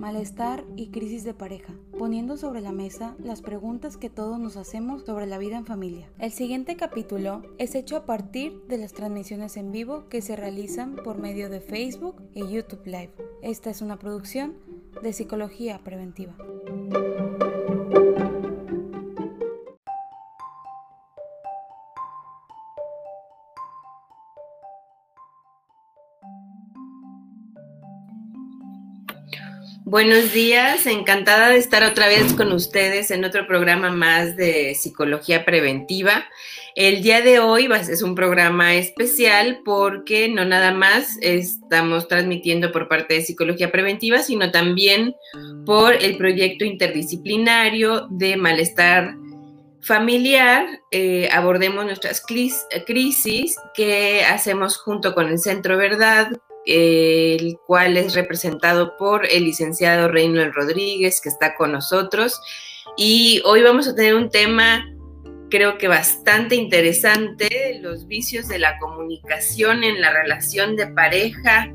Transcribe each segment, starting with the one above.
malestar y crisis de pareja, poniendo sobre la mesa las preguntas que todos nos hacemos sobre la vida en familia. El siguiente capítulo es hecho a partir de las transmisiones en vivo que se realizan por medio de Facebook y YouTube Live. Esta es una producción de Psicología Preventiva. Buenos días, encantada de estar otra vez con ustedes en otro programa más de psicología preventiva. El día de hoy es un programa especial porque no nada más estamos transmitiendo por parte de psicología preventiva, sino también por el proyecto interdisciplinario de malestar familiar. Eh, abordemos nuestras crisis que hacemos junto con el Centro Verdad, el cual es representado por el licenciado Reynold Rodríguez, que está con nosotros. Y hoy vamos a tener un tema, creo que bastante interesante, los vicios de la comunicación en la relación de pareja,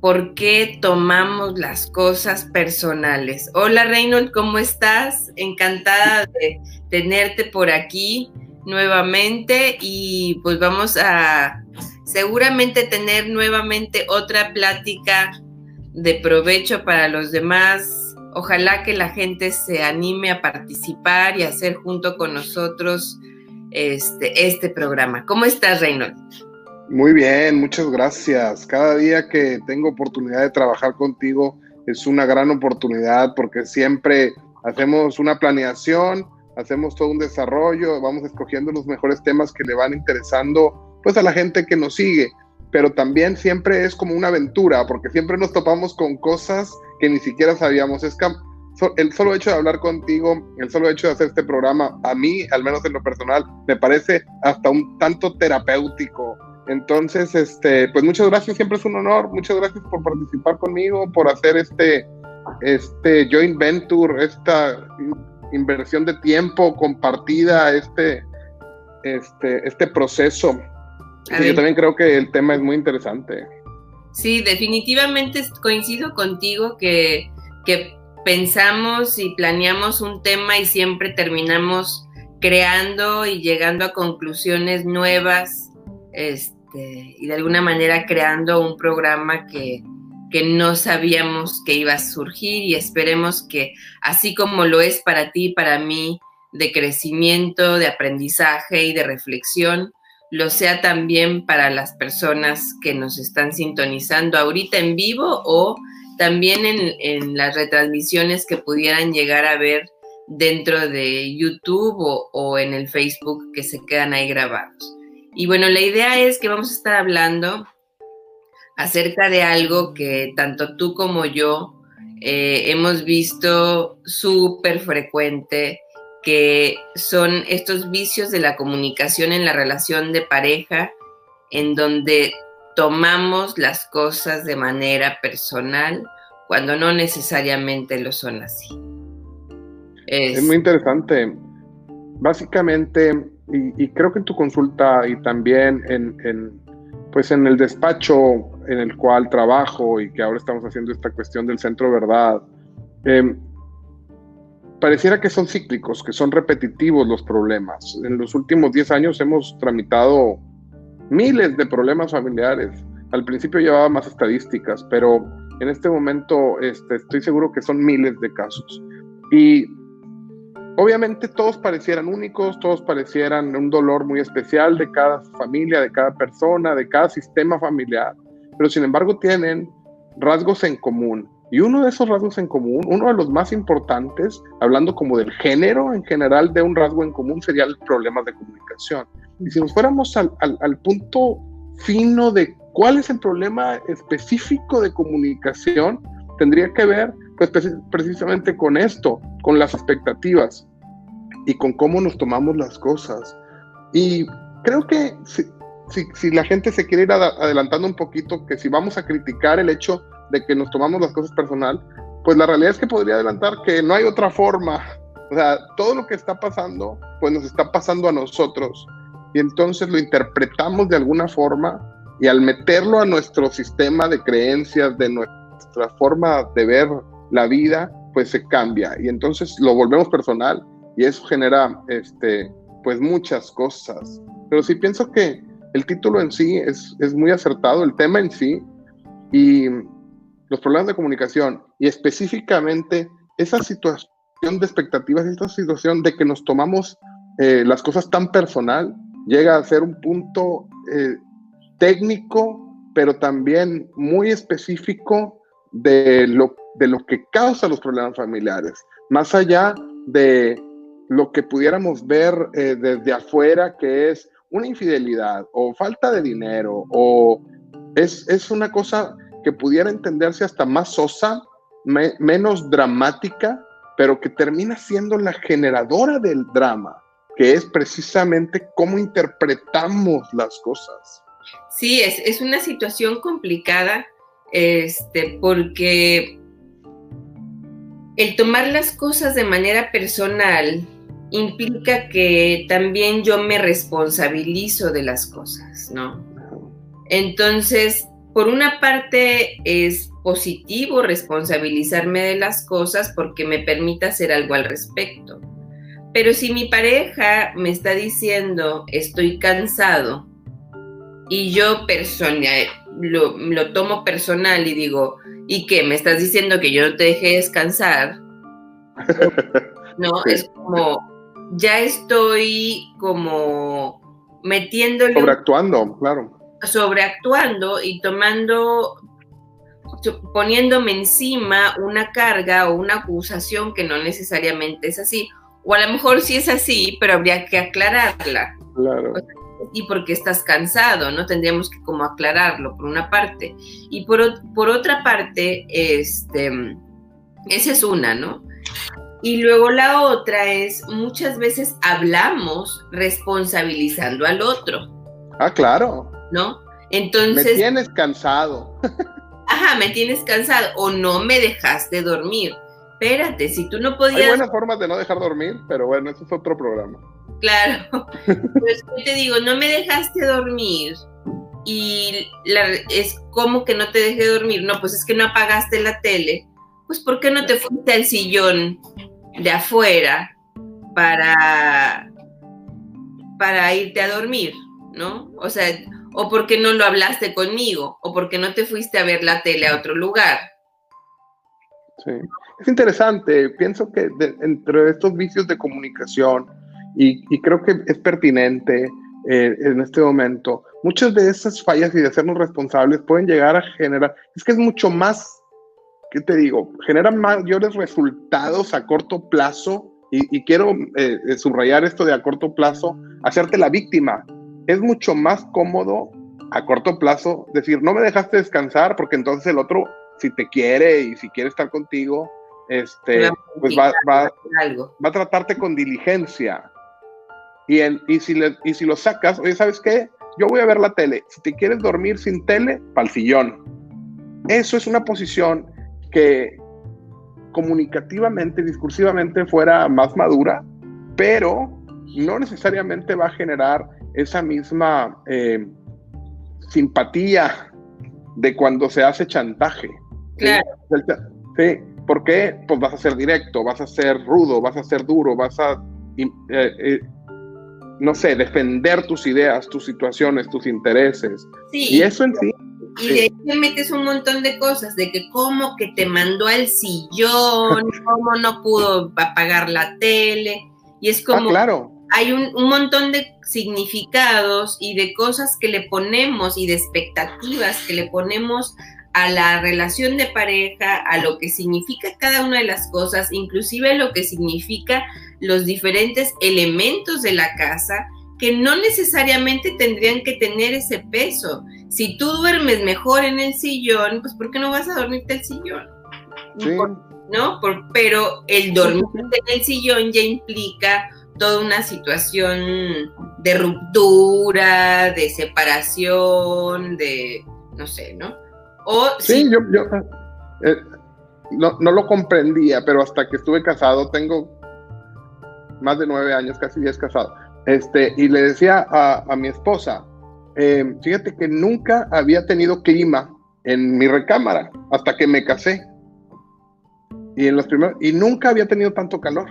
por qué tomamos las cosas personales. Hola Reynold, ¿cómo estás? Encantada de tenerte por aquí nuevamente y pues vamos a seguramente tener nuevamente otra plática de provecho para los demás. Ojalá que la gente se anime a participar y hacer junto con nosotros este, este programa. ¿Cómo estás, Reynold? Muy bien, muchas gracias. Cada día que tengo oportunidad de trabajar contigo es una gran oportunidad porque siempre hacemos una planeación, hacemos todo un desarrollo, vamos escogiendo los mejores temas que le van interesando pues a la gente que nos sigue, pero también siempre es como una aventura, porque siempre nos topamos con cosas que ni siquiera sabíamos. Es el solo hecho de hablar contigo, el solo hecho de hacer este programa, a mí, al menos en lo personal, me parece hasta un tanto terapéutico. Entonces, este, pues muchas gracias, siempre es un honor, muchas gracias por participar conmigo, por hacer este, este joint venture, esta inversión de tiempo compartida, este, este, este proceso yo también creo que el tema es muy interesante. Sí, definitivamente coincido contigo que, que pensamos y planeamos un tema y siempre terminamos creando y llegando a conclusiones nuevas este, y de alguna manera creando un programa que, que no sabíamos que iba a surgir y esperemos que así como lo es para ti, para mí, de crecimiento, de aprendizaje y de reflexión, lo sea también para las personas que nos están sintonizando ahorita en vivo o también en, las retransmisiones que pudieran llegar a ver dentro de YouTube o, en el Facebook que se quedan ahí grabados. Y bueno, la idea es que vamos a estar hablando acerca de algo que tanto tú como yo eh, hemos visto súper frecuente que son estos vicios de la comunicación en la relación de pareja, en donde tomamos las cosas de manera personal cuando no necesariamente lo son así. Es, muy interesante. Básicamente, y, creo que en tu consulta y también en, pues en el despacho en el cual trabajo y que ahora estamos haciendo esta cuestión del centro verdad, eh, pareciera que son cíclicos, que son repetitivos los problemas. En los últimos 10 años hemos tramitado miles de problemas familiares. Al principio llevaba más estadísticas, pero en este momento este, estoy seguro que son miles de casos. Y obviamente todos parecieran únicos, todos parecieran un dolor muy especial de cada familia, de cada persona, de cada sistema familiar, pero sin embargo tienen rasgos en común y uno de esos rasgos en común, uno de los más importantes, hablando como del género en general de un rasgo en común, sería el problema de comunicación. Y si nos fuéramos al, al, punto fino de cuál es el problema específico de comunicación, tendría que ver pues, precisamente con esto, con las expectativas y con cómo nos tomamos las cosas. Y creo que si, si, si la gente se quiere ir adelantando un poquito, que si vamos a criticar el hecho de que nos tomamos las cosas personal, pues la realidad es que podría adelantar que no hay otra forma. O sea, todo lo que está pasando, pues nos está pasando a nosotros. Y entonces lo interpretamos de alguna forma y al meterlo a nuestro sistema de creencias, de nuestra forma de ver la vida pues se cambia y entonces lo volvemos personal y eso genera este, pues muchas cosas. Pero sí pienso que el título en sí es, es muy acertado, el tema en sí y los problemas de comunicación y específicamente esa situación de expectativas, esta situación de que nos tomamos eh, las cosas tan personal, llega a ser un punto eh, técnico, pero también muy específico de lo, de lo que causa los problemas familiares, más allá de lo que pudiéramos ver eh, desde afuera, que es una infidelidad o falta de dinero, o es, es una cosa que pudiera entenderse hasta más sosa, menos dramática, pero que termina siendo la generadora del drama, que es precisamente cómo interpretamos las cosas. Sí, es, es una situación complicada, este, porque el tomar las cosas de manera personal implica que también yo me responsabilizo de las cosas, ¿no? Entonces, por una parte es positivo responsabilizarme de las cosas porque me permite hacer algo al respecto. Pero si mi pareja me está diciendo estoy cansado y yo lo, lo tomo personal y digo, ¿y qué? ¿Me estás diciendo que yo no te deje descansar? no, es como, ya estoy como metiéndole... Sobreactuando, claro. Sobreactuando y tomando, poniéndome encima una carga o una acusación que no necesariamente es así. O a lo mejor sí es así, pero habría que aclararla. Claro. y porque estás cansado, ¿no? Tendríamos que como aclararlo por una parte. Y por, por otra parte, este, esa es una, ¿no? Y luego la otra es, muchas veces hablamos responsabilizando al otro. Ah, claro. ¿No? Entonces... Me tienes cansado. ajá, me tienes cansado o no me dejaste dormir espérate, si tú no podías... Hay buenas formas de no dejar dormir, pero bueno, eso es otro programa. Claro. pues yo te digo, no me dejaste dormir y es como que no te dejé dormir. No, pues es que no apagaste la tele. Pues ¿por qué no te fuiste al sillón de afuera para, para irte a dormir? ¿No? O sea, o por qué no lo hablaste conmigo, o por qué no te fuiste a ver la tele a otro lugar. Sí. Es interesante, pienso que entre estos vicios de comunicación, y, creo que es pertinente eh, en este momento, muchas de esas fallas y de hacernos responsables pueden llegar a generar, es que es mucho más, ¿qué te digo? Generan mayores resultados a corto plazo, y, quiero eh, eh, subrayar esto de a corto plazo, hacerte la víctima. Es mucho más cómodo a corto plazo decir, no me dejaste descansar porque entonces el otro, si te quiere y si quiere estar contigo, este, pues va, va, va, a tratarte con diligencia. Y, y, si le, y si lo sacas, oye, ¿sabes qué? Yo voy a ver la tele. Si te quieres dormir sin tele, pa'l sillón. Eso es una posición que comunicativamente, discursivamente fuera más madura, pero no necesariamente va a generar esa misma eh, simpatía de cuando se hace chantaje. Claro. ¿sí? ¿Por qué? Pues vas a ser directo, vas a ser rudo, vas a ser duro, vas a, eh, eh, no sé, defender tus ideas, tus situaciones, tus intereses. y eso en sí. Y de ahí te metes un montón de cosas, de que cómo que te mandó al sillón, cómo no pudo apagar la tele. Y es como, ah, claro. hay un, un, montón de significados y de cosas que le ponemos y de expectativas que le ponemos a la relación de pareja, a lo que significa cada una de las cosas, inclusive lo que significa los diferentes elementos de la casa, que no necesariamente tendrían que tener ese peso. Si tú duermes mejor en el sillón, pues ¿por qué no vas a dormirte el sillón? ¿No? pero el dormirte en el sillón ya implica toda una situación de ruptura, de separación, de, no sé, ¿no? sí, yo, eh, no, lo comprendía, pero hasta que estuve casado, tengo más de nueve años, casi diez casado, este, y le decía a, mi esposa, eh, fíjate que nunca había tenido clima en mi recámara hasta que me casé. Y en los primeros, y nunca había tenido tanto calor.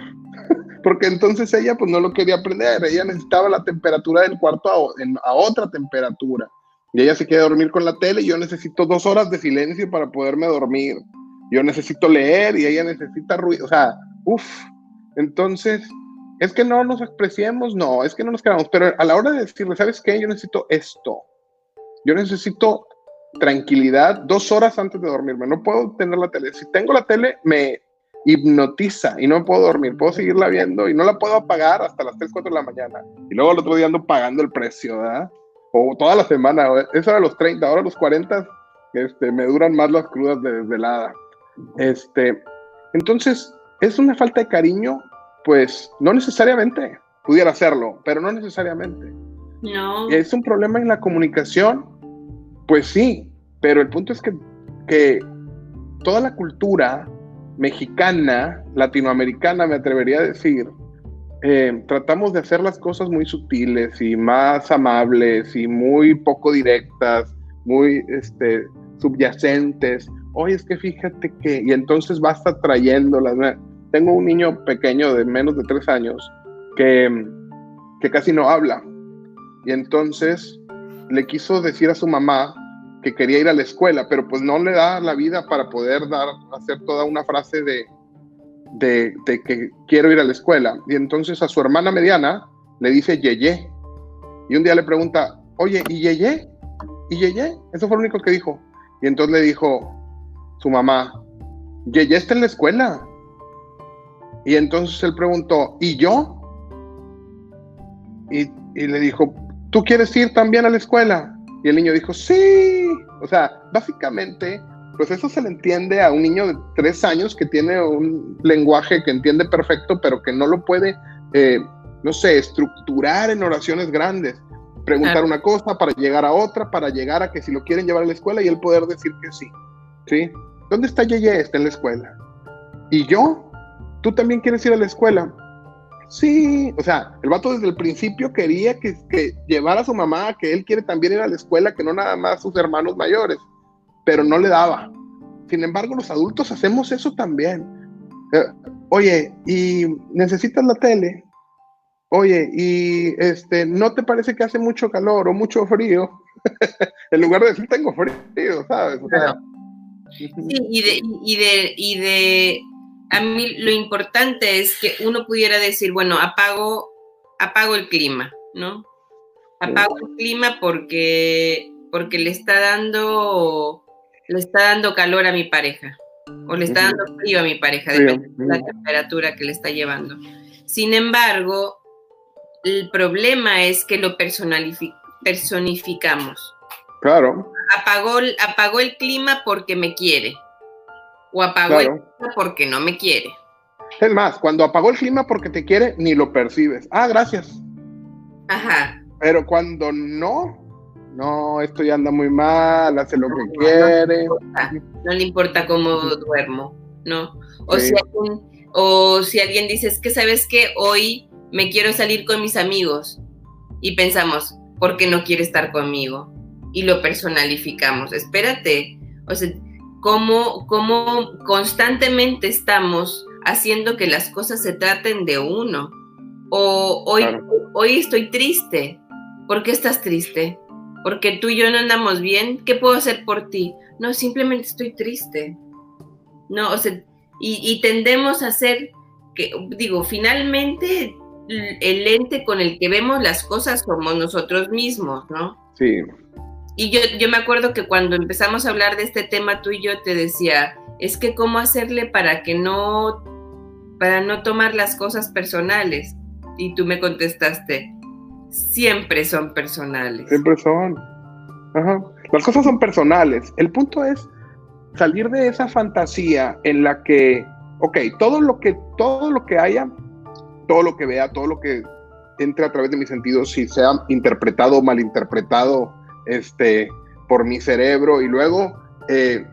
Porque entonces ella pues no lo quería aprender, ella necesitaba la temperatura del cuarto a, a otra temperatura. Y ella se quiere dormir con la tele y yo necesito dos horas de silencio para poderme dormir. Yo necesito leer y ella necesita ruido. O sea, uff. Entonces, es que no nos expresemos, no, es que no nos quedamos. Pero a la hora de decirle, ¿sabes qué? Yo necesito esto. Yo necesito tranquilidad dos horas antes de dormirme. No puedo tener la tele. Si tengo la tele, me hipnotiza y no puedo dormir. Puedo seguirla viendo y no la puedo apagar hasta las 3, 4 de la mañana. Y luego el otro día ando pagando el precio, ¿verdad? O toda la semana. Eso era los 30, ahora los 40 este, me duran más las crudas de desvelada. Este, entonces, ¿es una falta de cariño? Pues no necesariamente. Pudiera hacerlo, pero no necesariamente. No. ¿Es un problema en la comunicación? Pues sí, pero el punto es que, que toda la cultura mexicana, latinoamericana, me atrevería a decir, eh, tratamos de hacer las cosas muy sutiles y más amables y muy poco directas, muy este, subyacentes. Oye, es que fíjate que, y entonces vas trayéndolas. Tengo un niño pequeño de menos de tres años que, que casi no habla. Y entonces le quiso decir a su mamá que quería ir a la escuela, pero pues no le da la vida para poder dar, hacer toda una frase de, de, que quiero ir a la escuela. Y entonces a su hermana mediana le dice Yeye. Y un día le pregunta, oye, ¿y Yeye? ¿Y Yeye? Eso fue lo único que dijo. Y entonces le dijo su mamá, Yeye está en la escuela. Y entonces él preguntó, ¿y yo? Y, y le dijo, ¿tú quieres ir también a la escuela? Y el niño dijo, sí. O sea, básicamente, pues eso se le entiende a un niño de tres años que tiene un lenguaje que entiende perfecto, pero que no lo puede, eh, no sé, estructurar en oraciones grandes. Preguntar una cosa para llegar a otra, para llegar a que si lo quieren llevar a la escuela y él poder decir que sí. ¿Sí? ¿Dónde está Yeye? Está en la escuela. ¿Y yo? ¿Tú también quieres ir a la escuela? Sí, o sea, el vato desde el principio quería que, llevara a su mamá, que él quiere también ir a la escuela, que no nada más sus hermanos mayores, pero no le daba. Sin embargo, los adultos hacemos eso también. Eh, oye, ¿y necesitas la tele? Oye, ¿y este, no te parece que hace mucho calor o mucho frío? en lugar de decir tengo frío, ¿sabes? sí, y de, y de, y de a mí lo importante es que uno pudiera decir, bueno, apago, apago el clima, ¿no? Apago el clima porque, porque le está dando, le está dando calor a mi pareja, o le está dando frío a mi pareja, depende de la temperatura que le está llevando. Sin embargo, el problema es que lo personificamos. Claro. Apagó, apagó el clima porque me quiere o apagó el clima porque no me quiere. Es más, cuando apagó el clima porque te quiere, ni lo percibes. Ah, gracias. Ajá. Pero cuando no, no, esto ya anda muy mal, hace lo que quiere. No, le importa cómo duermo, ¿no? O, si alguien, o si alguien dice, es que sabes que hoy me quiero salir con mis amigos y pensamos, ¿por qué no quiere estar conmigo? Y lo personalificamos. Espérate, o sea, cómo, cómo constantemente estamos haciendo que las cosas se traten de uno. O hoy, hoy estoy triste. ¿Por qué estás triste? Porque tú y yo no andamos bien. ¿Qué puedo hacer por ti? No, simplemente estoy triste. No, o sea, y, y tendemos a ser que, digo, finalmente el ente con el que vemos las cosas somos nosotros mismos, ¿no? Sí. Y yo, yo me acuerdo que cuando empezamos a hablar de este tema, tú y yo te decía, es que cómo hacerle para que no, para no tomar las cosas personales. Y tú me contestaste, siempre son personales. Siempre son. Ajá. Las cosas son personales. El punto es salir de esa fantasía en la que, ok, todo lo que, todo lo que haya, todo lo que vea, todo lo que entre a través de mis sentidos, si sea interpretado o malinterpretado, este, por mi cerebro y luego, eh,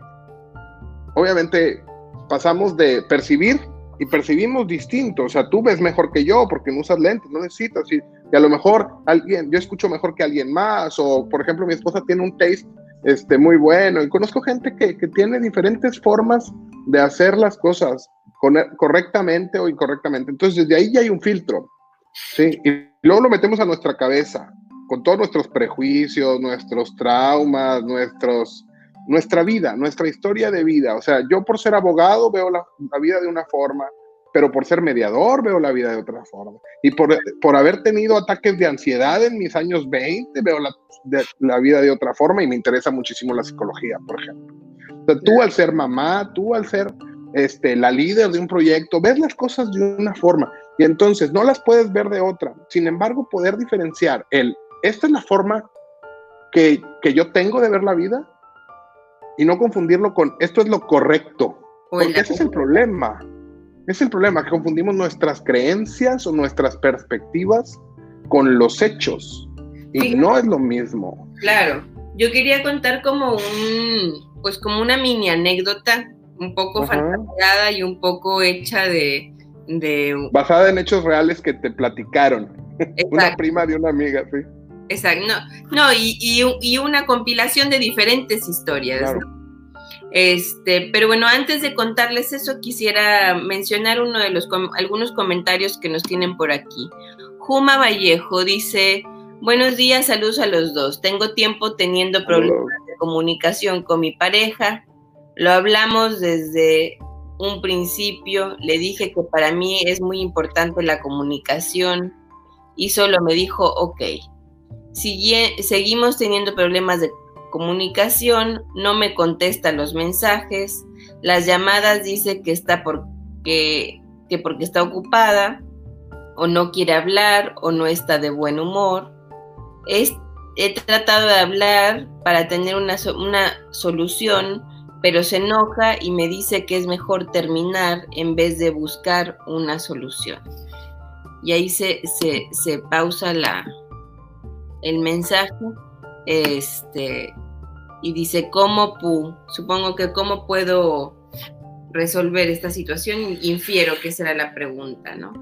obviamente, pasamos de percibir y percibimos distinto. O sea, tú ves mejor que yo porque no usas lentes, no necesitas. Y, a lo mejor alguien, yo escucho mejor que alguien más. O, por ejemplo, mi esposa tiene un taste este, muy bueno. Y conozco gente que, que tiene diferentes formas de hacer las cosas. correctamente o incorrectamente. Entonces, desde ahí ya hay un filtro. ¿sí? Y luego lo metemos a nuestra cabeza, con todos nuestros prejuicios, nuestros traumas, nuestros, nuestra vida, nuestra historia de vida. O sea, yo por ser abogado veo la, vida de una forma, pero por ser mediador veo la vida de otra forma. Y por, por haber tenido ataques de ansiedad en mis años 20, veo la, la vida de otra forma y me interesa muchísimo la psicología, por ejemplo. O sea, tú al ser mamá, tú al ser este, la líder de un proyecto, ves las cosas de una forma y entonces no las puedes ver de otra. Sin embargo, poder diferenciar el, esta es la forma que, que yo tengo de ver la vida y no confundirlo con esto es lo correcto. Porque ese es el problema. Es el problema, que confundimos nuestras creencias o nuestras perspectivas con los hechos. Y no es lo mismo. Claro. Yo quería contar como un, pues como una mini anécdota un poco fantaseada y un poco hecha de, Basada en hechos reales que te platicaron. una prima de una amiga, sí. Exacto, no, y, una compilación de diferentes historias. Este, pero bueno, antes de contarles eso, quisiera mencionar uno de los algunos comentarios que nos tienen por aquí. Juma Vallejo dice: Buenos días, saludos a los dos. Tengo tiempo teniendo problemas de comunicación con mi pareja. Lo hablamos desde un principio, le dije que para mí es muy importante la comunicación y solo me dijo, ok, seguimos teniendo problemas de comunicación, no me contesta los mensajes, las llamadas dice que está porque, que porque está ocupada o no quiere hablar o no está de buen humor. he tratado de hablar para tener una, una solución, pero se enoja y me dice que es mejor terminar en vez de buscar una solución. Y ahí se, se, pausa la, el mensaje este, y dice, ¿cómo, supongo que cómo puedo resolver esta situación? Infiero que esa era la pregunta, ¿no?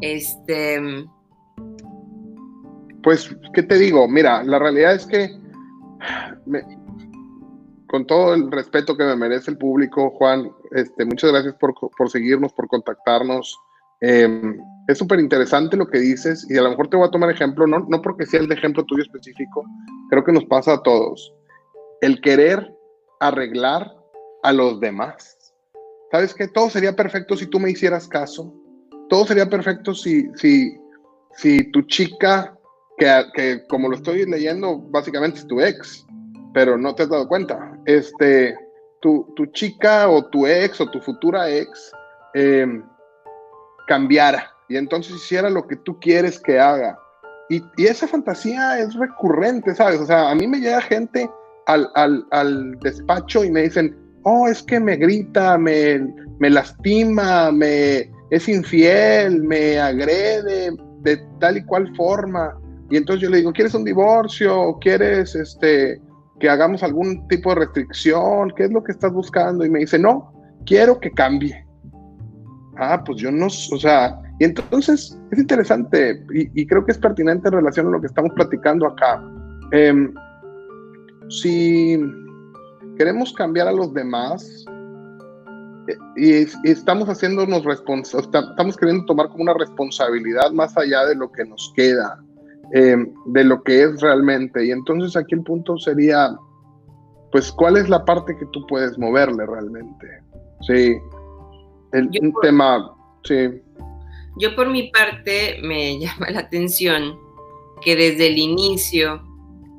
Este... Pues, ¿qué te digo? Mira, la realidad es que con todo el respeto que me merece el público, Juan, este, muchas gracias por, seguirnos, por contactarnos. Em, es súper interesante lo que dices y a lo mejor te voy a tomar ejemplo, no, no porque sea el de ejemplo tuyo específico, creo que nos pasa a todos. El querer arreglar a los demás. ¿Sabes qué? Todo sería perfecto si tú me hicieras caso. Todo sería perfecto si, si, si tu chica, que, que como lo estoy leyendo, básicamente es tu ex, pero no te has dado cuenta. Este, tu, tu chica o tu ex o tu futura ex em, cambiara y entonces hiciera lo que tú quieres que haga. Y, y, esa fantasía es recurrente, ¿sabes? O sea, a mí me llega gente al, al, al despacho y me dicen, oh, es que me grita, me, me lastima, me es infiel, me agrede de tal y cual forma. Y entonces yo le digo, ¿quieres un divorcio? ¿Quieres este, que hagamos algún tipo de restricción, ¿qué es lo que estás buscando? Y me dice, no, quiero que cambie. Ah, pues yo no, o sea, y entonces es interesante y, creo que es pertinente en relación a lo que estamos platicando acá. Em, si queremos cambiar a los demás eh, y, estamos haciéndonos responsables, estamos queriendo tomar como una responsabilidad más allá de lo que nos queda, eh, de lo que es realmente. Y entonces aquí el punto sería, pues, ¿cuál es la parte que tú puedes moverle realmente? Sí, el, un tema, sí. Yo por mi parte me llama la atención que desde el inicio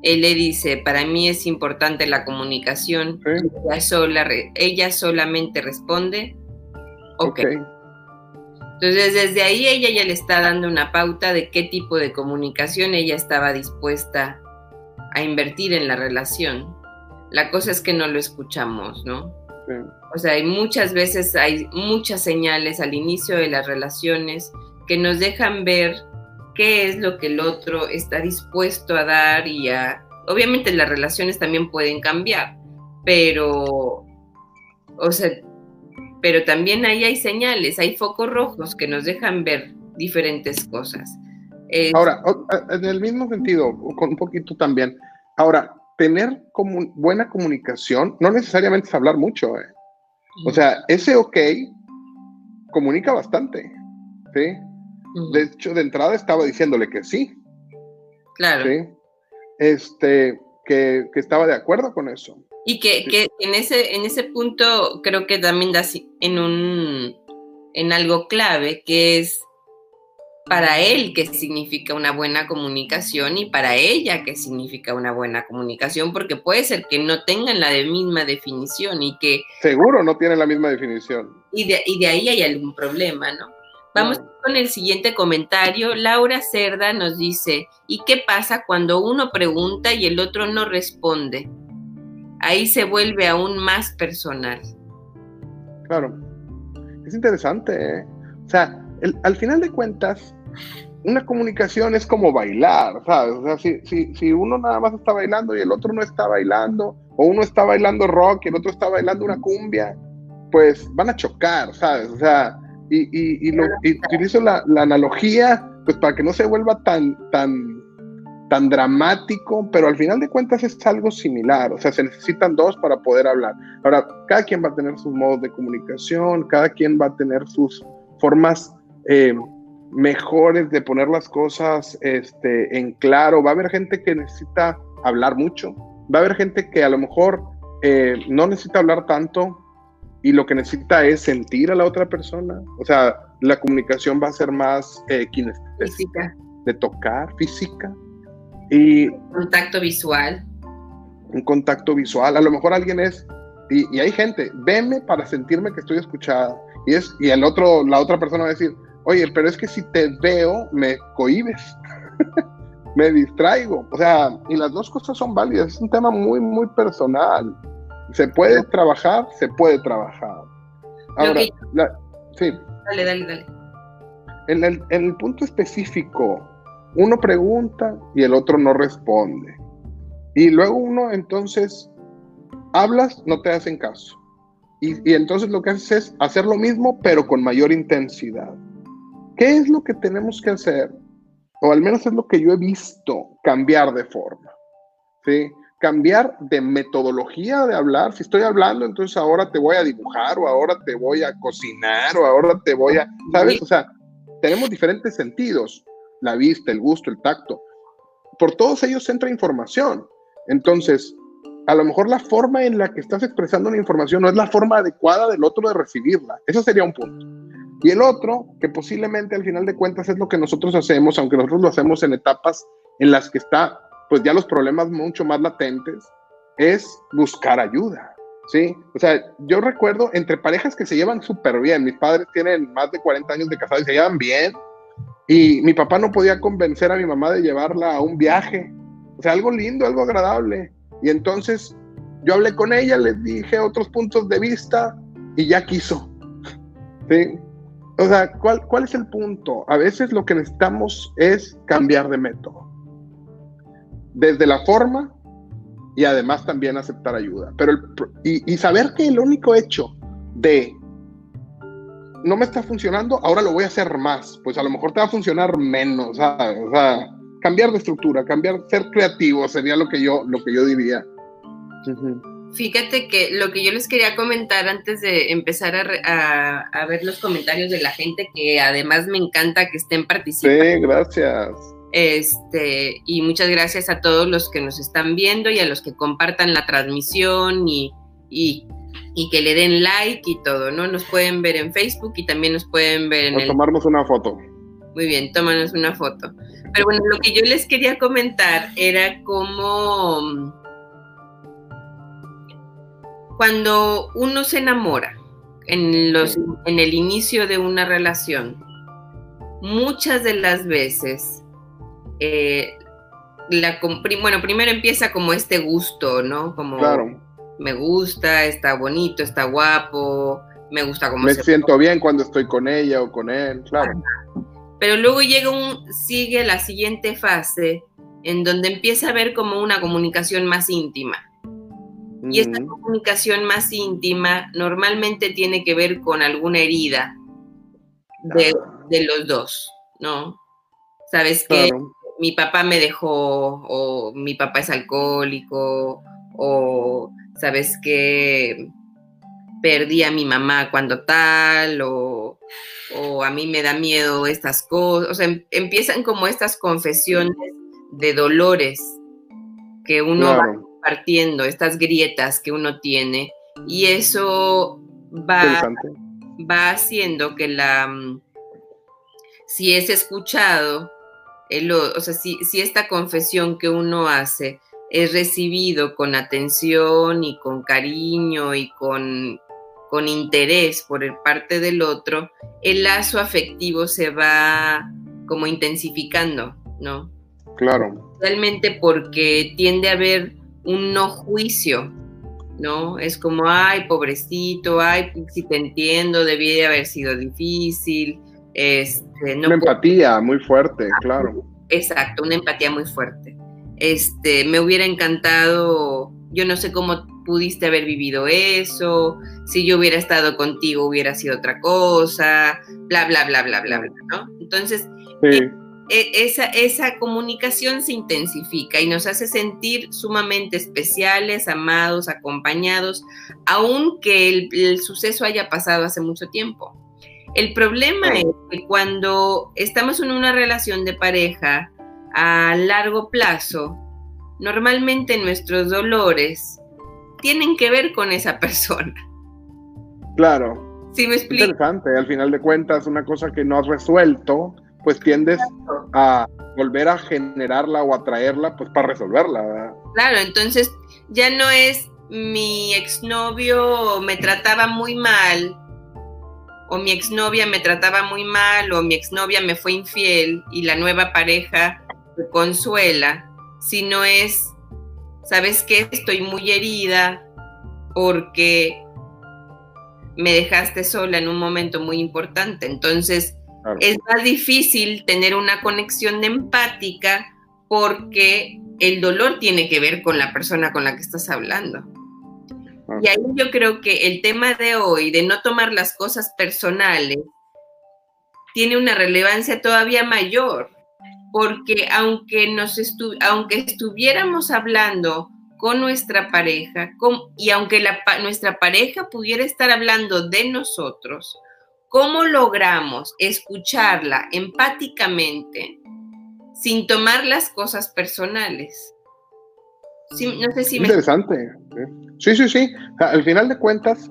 él le dice, para mí es importante la comunicación, ella, sola, ella solamente responde, ok. okay. Entonces, desde ahí ella ya le está dando una pauta de qué tipo de comunicación ella estaba dispuesta a invertir en la relación. La cosa es que no lo escuchamos, ¿no? O sea, hay muchas veces hay muchas señales al inicio de las relaciones que nos dejan ver qué es lo que el otro está dispuesto a dar y a... Obviamente las relaciones también pueden cambiar, pero, o sea, pero también ahí hay señales, hay focos rojos que nos dejan ver diferentes cosas. Ahora, en el mismo sentido, con un poquito también, ahora, tener como buena comunicación no necesariamente es hablar mucho. ¿eh? O sea, ese ok comunica bastante, ¿sí? De hecho, de entrada estaba diciéndole que sí. Claro. ¿sí? Este, que, estaba de acuerdo con eso. Y que, que, en, ese, en ese punto creo que también da en, un, en algo clave, que es para él qué significa una buena comunicación y para ella qué significa una buena comunicación, porque puede ser que no tengan la misma definición y que... Seguro no tienen la misma definición. Y de, y de ahí hay algún problema, ¿no? Vamos con el siguiente comentario. Laura Cerda nos dice, ¿y qué pasa cuando uno pregunta y el otro no responde? Ahí se vuelve aún más personal. Claro. Es interesante, ¿eh? O sea, al final de cuentas, una comunicación es como bailar, ¿sabes? O sea, si, si, uno nada más está bailando y el otro no está bailando, o uno está bailando rock y el otro está bailando una cumbia, pues van a chocar, ¿sabes? O sea, y, y, lo, utilizo la, la, analogía, pues para que no se vuelva tan, tan, tan dramático, pero al final de cuentas es algo similar, o sea, se necesitan dos para poder hablar. Ahora, cada quien va a tener sus modos de comunicación, cada quien va a tener sus formas eh, mejores de poner las cosas este, en claro. Va a haber gente que necesita hablar mucho, va a haber gente que a lo mejor eh, no necesita hablar tanto y lo que necesita es sentir a la otra persona. O sea, la comunicación va a ser más eh, de tocar, física. Y contacto visual. Un contacto visual. A lo mejor alguien es, y, y hay gente, veme para sentirme que estoy escuchada. Y, es, y el otro, la otra persona va a decir, oye, pero es que si te veo, me cohibes, me distraigo. O sea, y las dos cosas son válidas, es un tema muy, muy personal. Se puede trabajar, se puede trabajar. Ahora, sí. Dale, dale, dale. En el, en el punto específico, uno pregunta y el otro no responde. Y luego uno entonces hablas, no te hacen caso. Y, y, entonces lo que haces es hacer lo mismo, pero con mayor intensidad. ¿Qué es lo que tenemos que hacer? O al menos es lo que yo he visto cambiar de forma. ¿sí? Cambiar de metodología de hablar. Si estoy hablando, entonces ahora te voy a dibujar o ahora te voy a cocinar o ahora te voy a, ¿sabes? O sea, tenemos diferentes sentidos. La vista, el gusto, el tacto. Por todos ellos entra información. Entonces, a lo mejor la forma en la que estás expresando una información no es la forma adecuada del otro de recibirla. Eso sería un punto. Y el otro, que posiblemente al final de cuentas es lo que nosotros hacemos, aunque nosotros lo hacemos en etapas en las que está, pues ya los problemas mucho más latentes, es buscar ayuda. ¿sí? O sea, yo recuerdo entre parejas que se llevan súper bien, mis padres tienen más de 40 años de casados y se llevan bien, y mi papá no podía convencer a mi mamá de llevarla a un viaje, o sea, algo lindo, algo agradable. Y entonces yo hablé con ella, les dije otros puntos de vista y ya quiso. ¿sí? O sea, ¿cuál, ¿cuál es el punto? A veces lo que necesitamos es cambiar de método. Desde la forma y además también aceptar ayuda. Pero y, saber que el único hecho de no me está funcionando, ahora lo voy a hacer más. Pues a lo mejor te va a funcionar menos, ¿sabes? O sea, cambiar de estructura, cambiar, ser creativo sería lo que yo, lo que yo diría. Fíjate que lo que yo les quería comentar antes de empezar a, ver los comentarios de la gente, que además me encanta que estén participando. Sí, gracias. Este, y muchas gracias a todos los que nos están viendo y a los que compartan la transmisión y, y, que le den like y todo, ¿no? Nos pueden ver en Facebook y también nos pueden ver en o tomarnos una foto. Muy bien, tómanos una foto. Pero bueno, lo que yo les quería comentar era cómo cuando uno se enamora en, los, en el inicio de una relación, muchas de las veces, eh, la, bueno, primero empieza como este gusto, ¿no? Como me gusta, está bonito, está guapo, me gusta como me siento bien cuando estoy con ella o con él, claro. Pero luego llega un, sigue la siguiente fase en donde empieza a haber como una comunicación más íntima y esta comunicación más íntima normalmente tiene que ver con alguna herida de, los dos, ¿no? Sabes que mi papá me dejó, o mi papá es alcohólico, o sabes que perdí a mi mamá cuando tal, o, a mí me da miedo estas cosas, o sea, em, empiezan como estas confesiones de dolores que uno va partiendo, estas grietas que uno tiene, y eso va, va haciendo que la, mm, si es escuchado, o sea, si, si esta confesión que uno hace es recibido con atención y con cariño y con, con interés por el parte del otro, el lazo afectivo se va como intensificando, ¿no? Claro. Realmente porque tiende a haber un no juicio, ¿no? Es como, ay, pobrecito, ay, si te entiendo, debía de haber sido difícil. Este, una empatía muy fuerte, claro. Exacto, una empatía muy fuerte. Este, me hubiera encantado, yo no sé cómo pudiste haber vivido eso, si yo hubiera estado contigo hubiera sido otra cosa, bla, bla, bla, bla, bla, bla, ¿no? Entonces, eh, esa, esa comunicación se intensifica y nos hace sentir sumamente especiales, amados, acompañados, aunque el, el suceso haya pasado hace mucho tiempo. El problema es que cuando estamos en una relación de pareja, a largo plazo, normalmente nuestros dolores tienen que ver con esa persona. Claro. Sí, me explico. Interesante, al final de cuentas, una cosa que no has resuelto, pues tiendes a volver a generarla o atraerla, pues para resolverla, ¿verdad? Claro, entonces ya no es mi exnovio me trataba muy mal, o mi exnovia me trataba muy mal, o mi exnovia me fue infiel, y la nueva pareja consuela, si no es, ¿sabes qué? Estoy muy herida porque me dejaste sola en un momento muy importante. Entonces, es más difícil tener una conexión empática porque el dolor tiene que ver con la persona con la que estás hablando. Y ahí yo creo que el tema de hoy, de no tomar las cosas personales, tiene una relevancia todavía mayor, porque aunque, nos aunque estuviéramos hablando con nuestra pareja y aunque la, nuestra pareja pudiera estar hablando de nosotros, ¿cómo logramos escucharla empáticamente sin tomar las cosas personales? no sé si Interesante. ¿eh? Sí, sí, sí. al final de cuentas,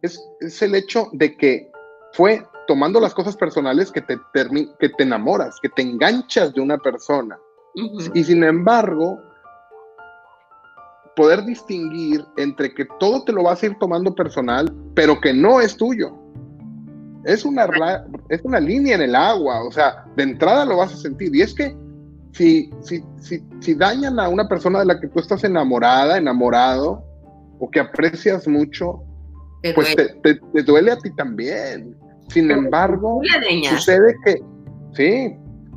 es, es el hecho de que fue tomando las cosas personales que te, que te enamoras, que te enganchas de una persona. Y sin embargo, poder distinguir entre que todo te lo vas a ir tomando personal, pero que no es tuyo. Es una, es una línea en el agua, o sea, de entrada lo vas a sentir. Y es que si, si, si, si dañan a una persona de la que tú estás enamorada, enamorado, o que aprecias mucho, pues te, te, duele a ti también. Sin embargo, sucede que, sí,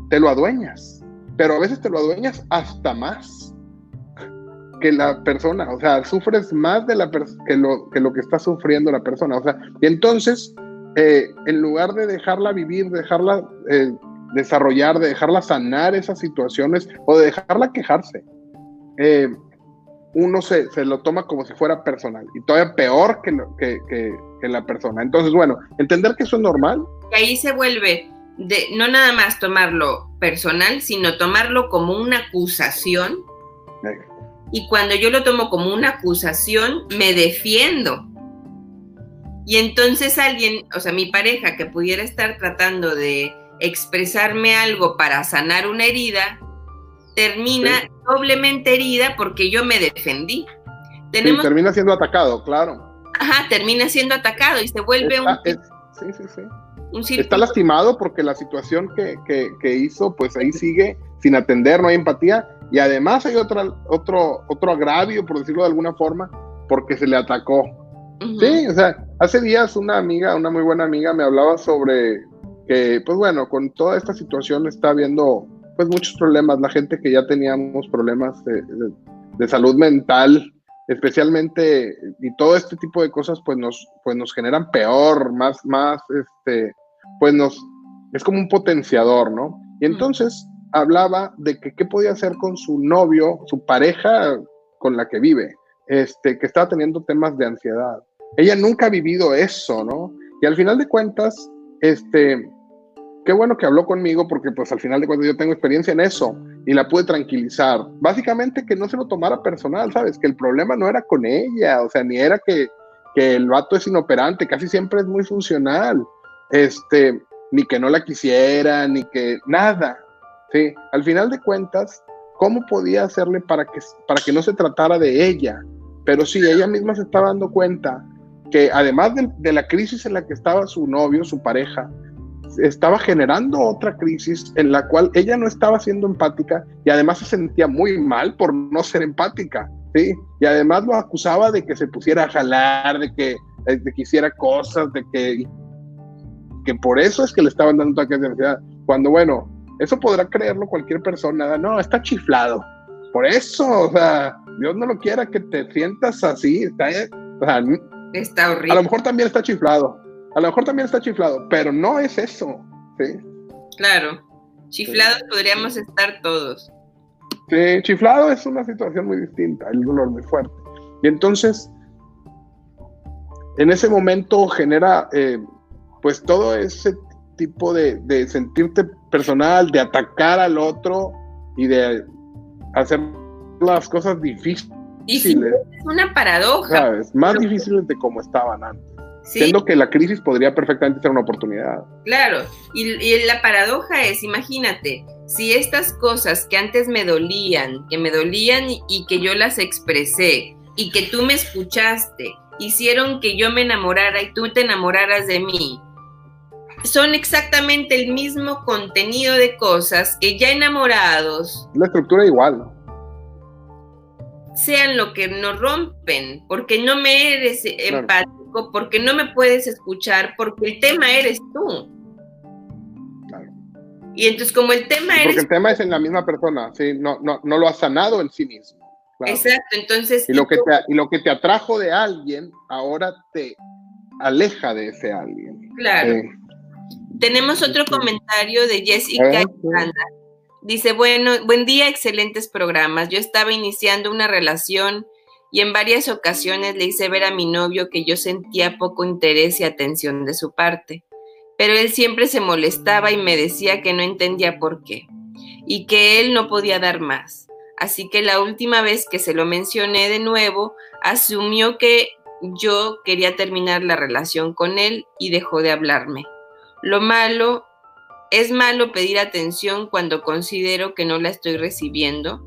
te lo adueñas, pero a veces te lo adueñas hasta más que la persona, o sea, sufres más de la que, lo, que lo que está sufriendo la persona, o sea, y entonces, eh, en lugar de dejarla vivir, dejarla eh, desarrollar, de dejarla sanar esas situaciones o de dejarla quejarse, eh, uno se, lo toma como si fuera personal y todavía peor que, que, que, la persona. Entonces, bueno, entender que eso es normal. Y ahí se vuelve de no nada más tomarlo personal, sino tomarlo como una acusación. Y cuando yo lo tomo como una acusación, me defiendo. Y entonces alguien, o sea, mi pareja que pudiera estar tratando de expresarme algo para sanar una herida, termina doblemente herida porque yo me defendí. termina siendo atacado, claro. Ajá, termina siendo atacado y se vuelve un... sí, sí, sí. Está lastimado porque la situación que, hizo, pues ahí sigue sin atender, no hay empatía. Y además hay otra, otro, otro agravio, por decirlo de alguna forma, porque se le atacó. Sí, o sea, hace días una amiga, una muy buena amiga, me hablaba sobre que, pues bueno, con toda esta situación está habiendo pues muchos problemas, la gente que ya teníamos problemas de, salud mental, especialmente, y todo este tipo de cosas, pues nos, pues nos generan peor, más, más, este, pues nos, es como un potenciador, ¿no? Y entonces hablaba de que qué podía hacer con su novio, su pareja con la que vive, este, que estaba teniendo temas de ansiedad. Ella nunca ha vivido eso, ¿no? Y al final de cuentas, este, qué bueno que habló conmigo porque pues al final de cuentas yo tengo experiencia en eso y la pude tranquilizar. Básicamente que no se lo tomara personal, ¿sabes? Que el problema no era con ella, o sea, ni era que, que el vato es inoperante, casi siempre es muy funcional, este, ni que no la quisiera, ni que nada, ¿sí? Al final de cuentas, ¿cómo podía hacerle para que, para que no se tratara de ella? Pero sí, ella misma se estaba dando cuenta que además de, la crisis en la que estaba su novio, su pareja, estaba generando otra crisis en la cual ella no estaba siendo empática y además se sentía muy mal por no ser empática, ¿sí? Y además lo acusaba de que se pusiera a jalar, de que, eh, de que hiciera cosas, de que, que por eso es que le estaban dando ataques de ansiedad. Cuando, bueno, eso podrá creerlo cualquier persona, no, está chiflado. Por eso, o sea, Dios no lo quiera que te sientas así, está, o sea, Está horrible. A lo mejor también está chiflado. A lo mejor también está chiflado, pero no es eso. ¿sí? Claro. Chiflados podríamos estar todos. Sí, chiflado es una situación muy distinta, el dolor muy fuerte. Y entonces, en ese momento genera, eh, pues todo ese tipo de, de, sentirte personal, de atacar al otro y de hacer las cosas difíciles es una paradoja. Más difíciles de como estaban antes. Siendo que la crisis podría perfectamente ser una oportunidad. Claro, y, la paradoja es, imagínate, si estas cosas que antes me dolían, que me dolían y, que yo las expresé, y que tú me escuchaste, hicieron que yo me enamorara y tú te enamoraras de mí, son exactamente el mismo contenido de cosas que ya enamorados. La estructura igual sean lo que nos rompen, porque no me eres empático, porque no me puedes escuchar, porque el tema eres tú. Claro. Y entonces como el tema eres... Porque el tema es en la misma persona, sí, no, no, no lo ha sanado en sí mismo. Exacto, entonces... Y lo, que te, y lo que te atrajo de alguien, ahora te aleja de ese alguien. Claro. Tenemos otro comentario de Jessica Dice, bueno, buen día, excelentes programas. Yo estaba iniciando una relación y en varias ocasiones le hice ver a mi novio que yo sentía poco interés y atención de su parte, pero él siempre se molestaba y me decía que no entendía por qué y que él no podía dar más. Así que la última vez que se lo mencioné de nuevo, asumió que yo quería terminar la relación con él y dejó de hablarme. Lo malo es malo pedir atención cuando considero que no la estoy recibiendo.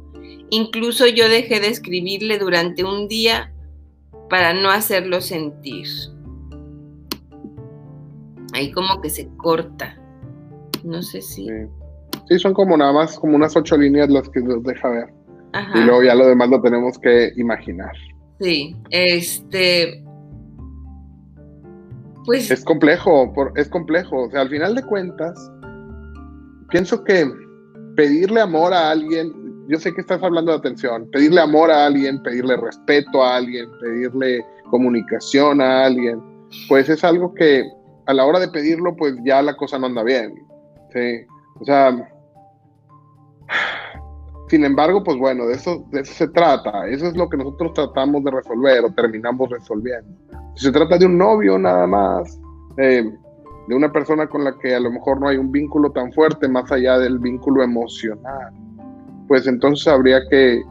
Incluso yo dejé de escribirle durante un día para no hacerlo sentir. Ahí como que se corta. No sé si. Sí. son como nada más como unas ocho líneas las que nos deja ver. Y luego ya lo demás lo tenemos que imaginar. Sí, este. Pues. Es complejo, es complejo. O sea, al final de cuentas, pienso que pedirle amor a alguien, yo sé que estás hablando de atención, pedirle amor a alguien, pedirle respeto a alguien, pedirle comunicación a alguien, pues es algo que a la hora de pedirlo, pues ya la cosa no anda bien. ¿sí? O sea, sin embargo, pues bueno, de eso, de eso se trata. Eso es lo que nosotros tratamos de resolver o terminamos resolviendo. Si se trata de un novio nada más, eh, de una persona con la que a lo mejor no hay un vínculo tan fuerte más allá del vínculo emocional, pues entonces habría que,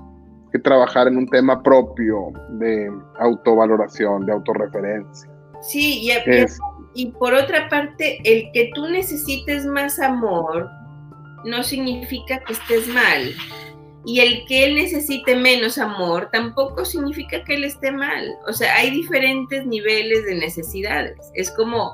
trabajar en un tema propio de autovaloración, de autorreferencia. Sí, y, y por otra parte, el que tú necesites más amor no significa que estés mal y el que él necesite menos amor tampoco significa que él esté mal. O sea, hay diferentes niveles de necesidades. Es como,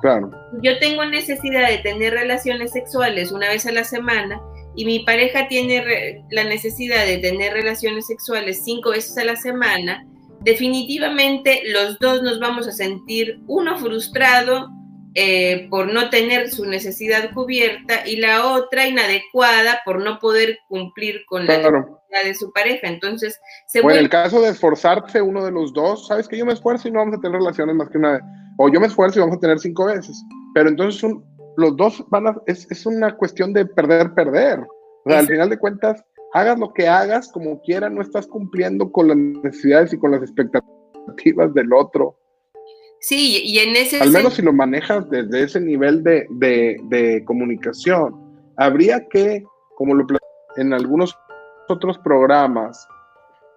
yo tengo necesidad de tener relaciones sexuales una vez a la semana y mi pareja tiene la necesidad de tener relaciones sexuales cinco veces a la semana, definitivamente los dos nos vamos a sentir uno frustrado eh, por no tener su necesidad cubierta y la otra inadecuada por no poder cumplir con la necesidad de su pareja. Entonces, se bueno, en el caso de esforzarse uno de los dos, sabes que yo me esfuerzo y no vamos a tener relaciones más que una vez, o yo me esfuerzo y vamos a tener cinco veces, pero entonces los dos van a, es, una cuestión de perder, perder. O sea, al final de cuentas, hagas lo que hagas, como quiera, no estás cumpliendo con las necesidades y con las expectativas del otro. Sí, y en ese... Al menos si lo manejas desde ese nivel de, de, comunicación, habría que, como lo en algunos otros programas,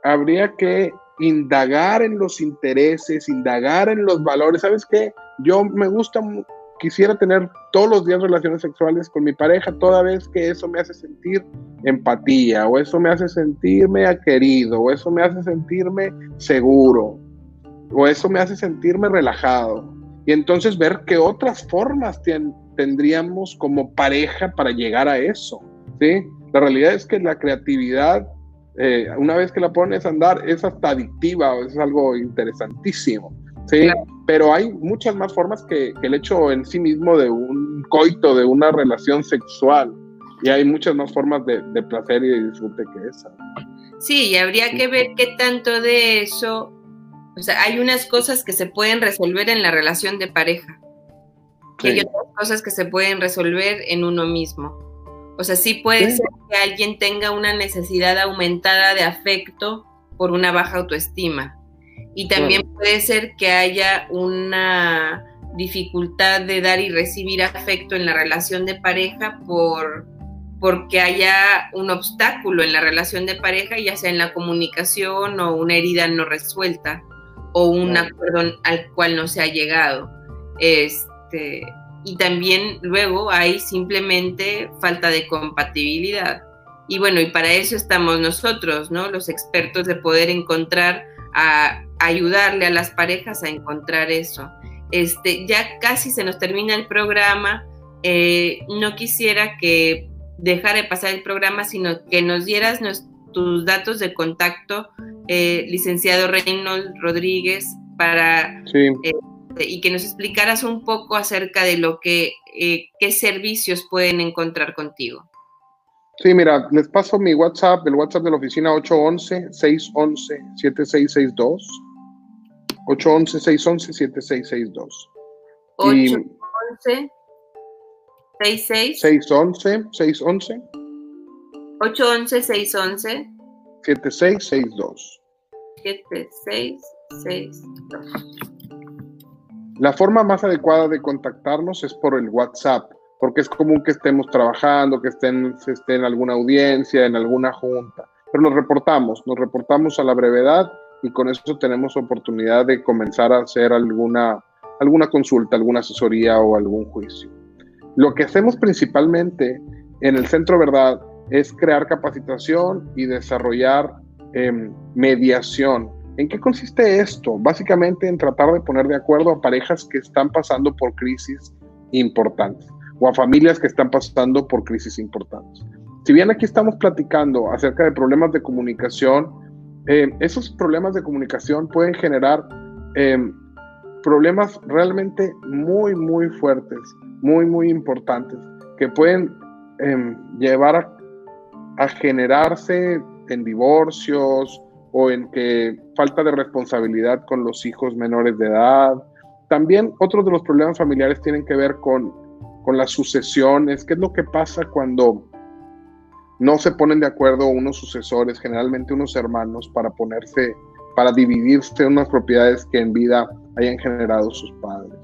habría que indagar en los intereses, indagar en los valores. ¿Sabes qué? Yo me gusta, quisiera tener todos los días relaciones sexuales con mi pareja, toda vez que eso me hace sentir empatía, o eso me hace sentirme querido, o eso me hace sentirme seguro, o eso me hace sentirme relajado. Y entonces ver qué otras formas tendríamos como pareja para llegar a eso. ¿sí? La realidad es que la creatividad, eh, una vez que la pones a andar, es hasta adictiva, es algo interesantísimo. ¿sí? Pero hay muchas más formas que, el hecho en sí mismo de un coito, de una relación sexual. Y hay muchas más formas de, de placer y de disfrute que esa. Sí, y habría que ver qué tanto de eso o sea, hay unas cosas que se pueden resolver en la relación de pareja. Y hay otras cosas que se pueden resolver en uno mismo. O sea, sí puede ser que alguien tenga una necesidad aumentada de afecto por una baja autoestima. Y también puede ser que haya una dificultad de dar y recibir afecto en la relación de pareja por porque haya un obstáculo en la relación de pareja, ya sea en la comunicación o una herida no resuelta o un acuerdo al cual no se ha llegado. Este, y también luego hay simplemente falta de compatibilidad. Y bueno, y para eso estamos nosotros, ¿no? Los expertos de poder encontrar, a, ayudarle a las parejas a encontrar eso. Este, ya casi se nos termina el programa. Eh, no quisiera que dejara de pasar el programa, sino que nos dieras tus datos de contacto eh, licenciado Reynold Rodríguez, para eh, y que nos explicaras un poco acerca de lo que eh, qué servicios pueden encontrar contigo. Sí, mira, les paso mi WhatsApp, el WhatsApp de la oficina 811-611-7662. 811-611-7662. 811 66 611 611 811 611 7662. 7662. La forma más adecuada de contactarnos es por el WhatsApp, porque es común que estemos trabajando, que estén, esté en alguna audiencia, en alguna junta. Pero nos reportamos, nos reportamos a la brevedad y con eso tenemos oportunidad de comenzar a hacer alguna, alguna consulta, alguna asesoría o algún juicio. Lo que hacemos principalmente en el Centro Verdad es crear capacitación y desarrollar em, mediación. ¿En qué consiste esto? Básicamente en tratar de poner de acuerdo a parejas que están pasando por crisis importantes o a familias que están pasando por crisis importantes. Si bien aquí estamos platicando acerca de problemas de comunicación, em, esos problemas de comunicación pueden generar em, problemas realmente muy, muy fuertes, muy, muy importantes, que pueden llevar a a generarse en divorcios o en que falta de responsabilidad con los hijos menores de edad. También otros de los problemas familiares tienen que ver con, con las sucesiones, qué es lo que pasa cuando no se ponen de acuerdo unos sucesores, generalmente unos hermanos, para ponerse, para dividirse unas propiedades que en vida hayan generado sus padres.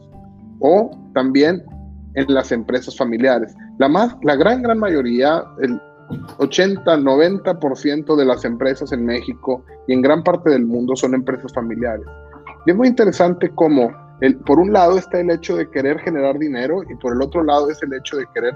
O también en las empresas familiares. La, más, la gran, gran mayoría, el, 80-90% de las empresas en México y en gran parte del mundo son empresas familiares. Y es muy interesante cómo, por un lado está el hecho de querer generar dinero y por el otro lado es el hecho de querer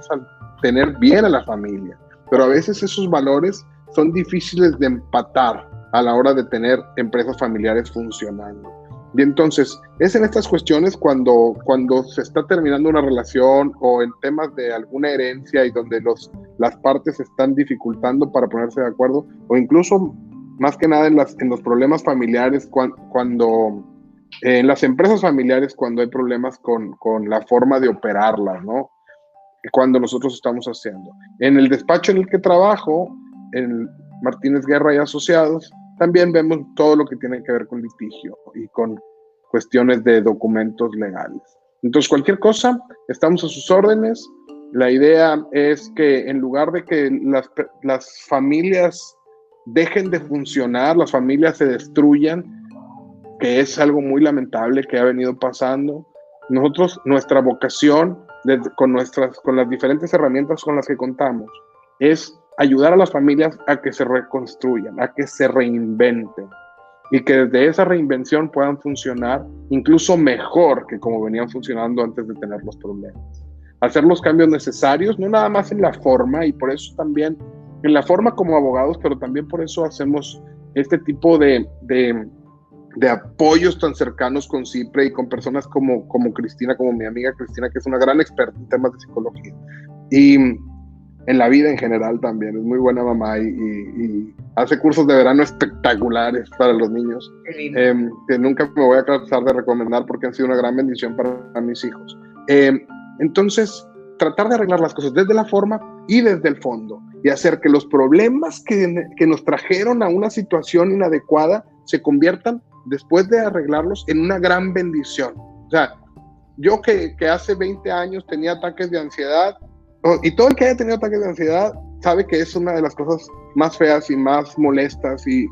tener bien a la familia. Pero a veces esos valores son difíciles de empatar a la hora de tener empresas familiares funcionando. Y entonces, es en estas cuestiones cuando, cuando se está terminando una relación o en temas de alguna herencia y donde los, las partes están dificultando para ponerse de acuerdo, o incluso más que nada en, las, en los problemas familiares, cuando, en las empresas familiares, cuando hay problemas con, con la forma de operarlas, ¿no? Cuando nosotros estamos haciendo. En el despacho en el que trabajo, en Martínez Guerra y Asociados, también vemos todo lo que tiene que ver con litigio y con cuestiones de documentos legales. Entonces, cualquier cosa, estamos a sus órdenes. La idea es que en lugar de que las, las familias dejen de funcionar, las familias se destruyan, que es algo muy lamentable que ha venido pasando. Nosotros, nuestra vocación con, nuestras, con las diferentes herramientas con las que contamos es ayudar a las familias a que se reconstruyan, a que se reinventen y que desde esa reinvención puedan funcionar incluso mejor que como venían funcionando antes de tener los problemas. Hacer los cambios necesarios, no nada más en la forma, y por eso también en la forma como abogados, pero también por eso hacemos este tipo de, de, de apoyos tan cercanos con CIPRE y con personas como, como Cristina, como mi amiga Cristina, que es una gran experta en temas de psicología. Y en la vida en general también, es muy buena mamá y, hace cursos de verano espectaculares para los niños, em, que nunca me voy a cansar de recomendar porque han sido una gran bendición para mis hijos. Em, entonces, tratar de arreglar las cosas desde la forma y desde el fondo y hacer que los problemas que, que nos trajeron a una situación inadecuada se conviertan, después de arreglarlos, en una gran bendición. O sea, yo que, que hace 20 años tenía ataques de ansiedad, y todo el que haya tenido ataques de ansiedad sabe que es una de las cosas más feas y más molestas y,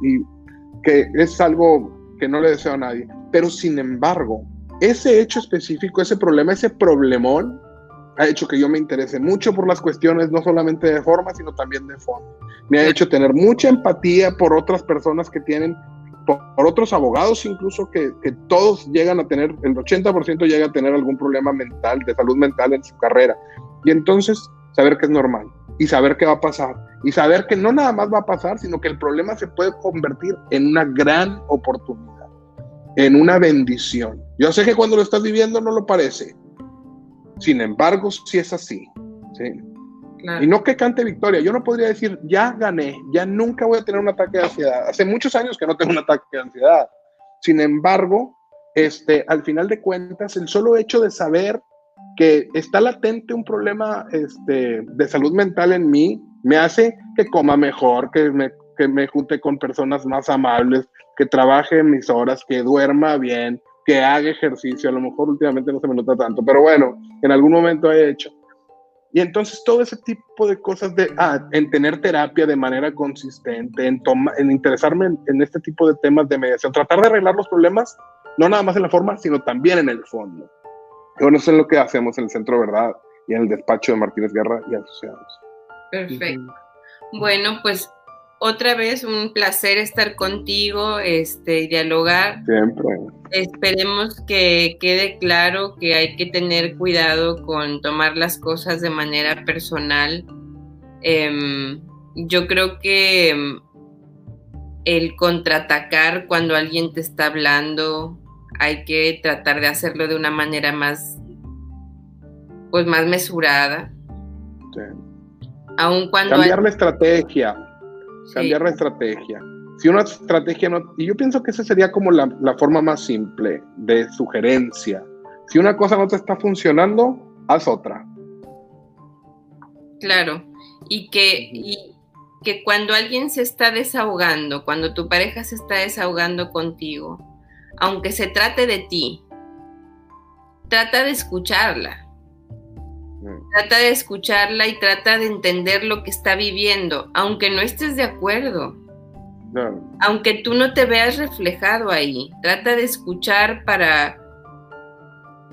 que es algo que no le deseo a nadie. Pero sin embargo, ese hecho específico, ese problema, ese problemón, ha hecho que yo me interese mucho por las cuestiones, no solamente de forma, sino también de fondo. Me ha hecho tener mucha empatía por otras personas que tienen, por, otros abogados incluso, que, que, todos llegan a tener, el 80% llega a tener algún problema mental, de salud mental en su carrera. Y entonces saber que es normal y saber qué va a pasar y saber que no nada más va a pasar, sino que el problema se puede convertir en una gran oportunidad, en una bendición. Yo sé que cuando lo estás viviendo no lo parece. Sin embargo, si es así. Y no que cante victoria. Yo no podría decir, ya gané, ya nunca voy a tener un ataque de ansiedad. Hace muchos años que no tengo un ataque de ansiedad. Sin embargo, este, al final de cuentas, el solo hecho de saber que está latente un problema este, de salud mental en mí, me hace que coma mejor, que me, que me junte con personas más amables, que trabaje mis horas, que duerma bien, que haga ejercicio. A lo mejor últimamente no se me nota tanto, pero bueno, en algún momento he hecho. Y entonces todo ese tipo de cosas de, ah, en tener terapia de manera consistente, en, en interesarme en, en, este tipo de temas de mediación, tratar de arreglar los problemas, no nada más en la forma, sino también en el fondo. Bueno, eso es lo que hacemos en el Centro Verdad y en el despacho de Martínez Guerra y asociados. Perfecto. Bueno, pues otra vez un placer estar contigo, este, dialogar. Siempre. Esperemos que quede claro que hay que tener cuidado con tomar las cosas de manera personal. Em, yo creo que em, el contraatacar cuando alguien te está hablando hay que tratar de hacerlo de una manera más, pues más mesurada. Sí. Aun cuando cambiar la estrategia, cambiar la estrategia. Si una estrategia no, y yo pienso que esa sería como la, forma más simple de sugerencia. Si una cosa no te está funcionando, haz otra. Claro, y que, y que cuando alguien se está desahogando, cuando tu pareja se está desahogando contigo, aunque se trate de ti, trata de escucharla. Mm. Trata de escucharla y trata de entender lo que está viviendo, aunque no estés de acuerdo. Aunque tú no te veas reflejado ahí, trata de escuchar para,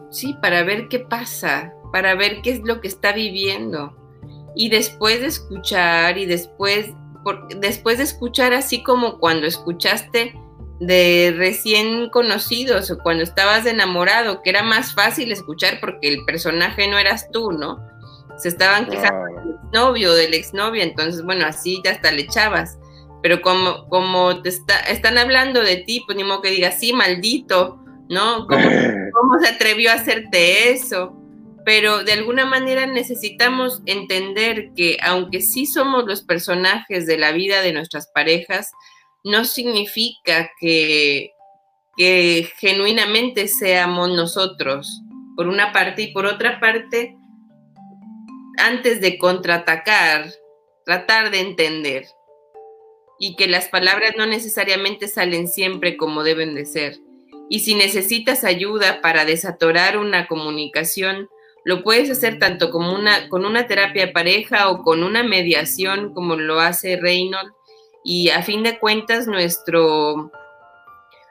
sí, para ver qué pasa, para ver qué es lo que está viviendo. Y después de escuchar y después, después de escuchar así como cuando escuchaste de recién conocidos o cuando estabas enamorado, que era más fácil escuchar porque el personaje no eras tú, ¿no? Se estaban quejando del exnovio, del exnovio, entonces, bueno, así hasta le echabas. Pero como, como te está, están hablando de ti, pues ni modo que digas, sí, maldito, ¿no? ¿Cómo, ¿Cómo se atrevió a hacerte eso? Pero de alguna manera necesitamos entender que aunque sí somos los personajes de la vida de nuestras parejas, no significa que, genuinamente seamos nosotros, por una parte, y por otra parte, antes de contraatacar, tratar de entender y que las palabras no necesariamente salen siempre como deben de ser. Y si necesitas ayuda para desatorar una comunicación, lo puedes hacer tanto con una terapia pareja o con una mediación como lo hace Reynolds y a fin de cuentas nuestro,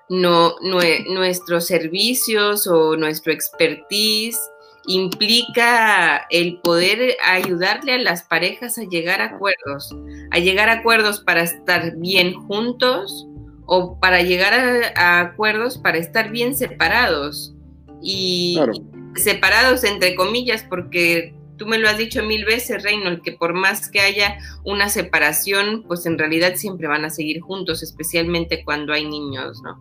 no, nuestros servicios o nuestro expertise implica el poder ayudarle a las parejas a llegar a acuerdos, a llegar a acuerdos para estar bien juntos o para llegar a, acuerdos para estar bien separados. Y separados entre comillas, porque tú me lo has dicho mil veces, Reynolds, que por más que haya una separación, pues en realidad siempre van a seguir juntos, especialmente cuando hay niños, ¿no?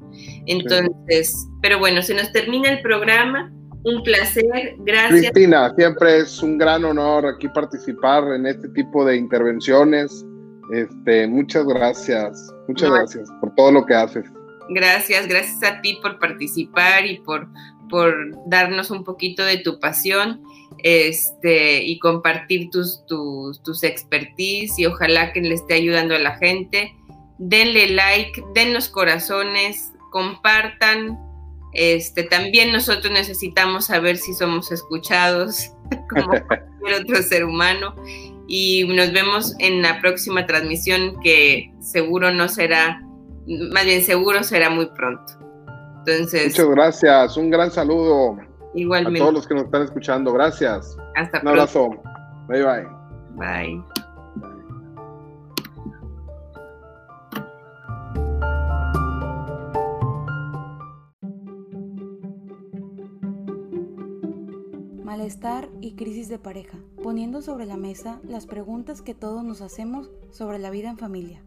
Entonces, pero bueno, se nos termina el programa. Un placer, gracias. Cristina, siempre es un gran honor aquí participar en este tipo de intervenciones. Este, muchas gracias, muchas gracias por todo lo que haces. Gracias, gracias a ti por participar y por, por darnos un poquito de tu pasión este, y compartir tus, tus, tus expertise y ojalá que le esté ayudando a la gente. Denle like, den los corazones, compartan, este, también nosotros necesitamos saber si somos escuchados como cualquier otro ser humano y nos vemos en la próxima transmisión que seguro no será, más bien seguro será muy pronto. Entonces, muchas gracias, un gran saludo igualmente. a todos los que nos están escuchando. Gracias. Hasta un abrazo. Bye bye. Bye. malestar y crisis de pareja, poniendo sobre la mesa las preguntas que todos nos hacemos sobre la vida en familia.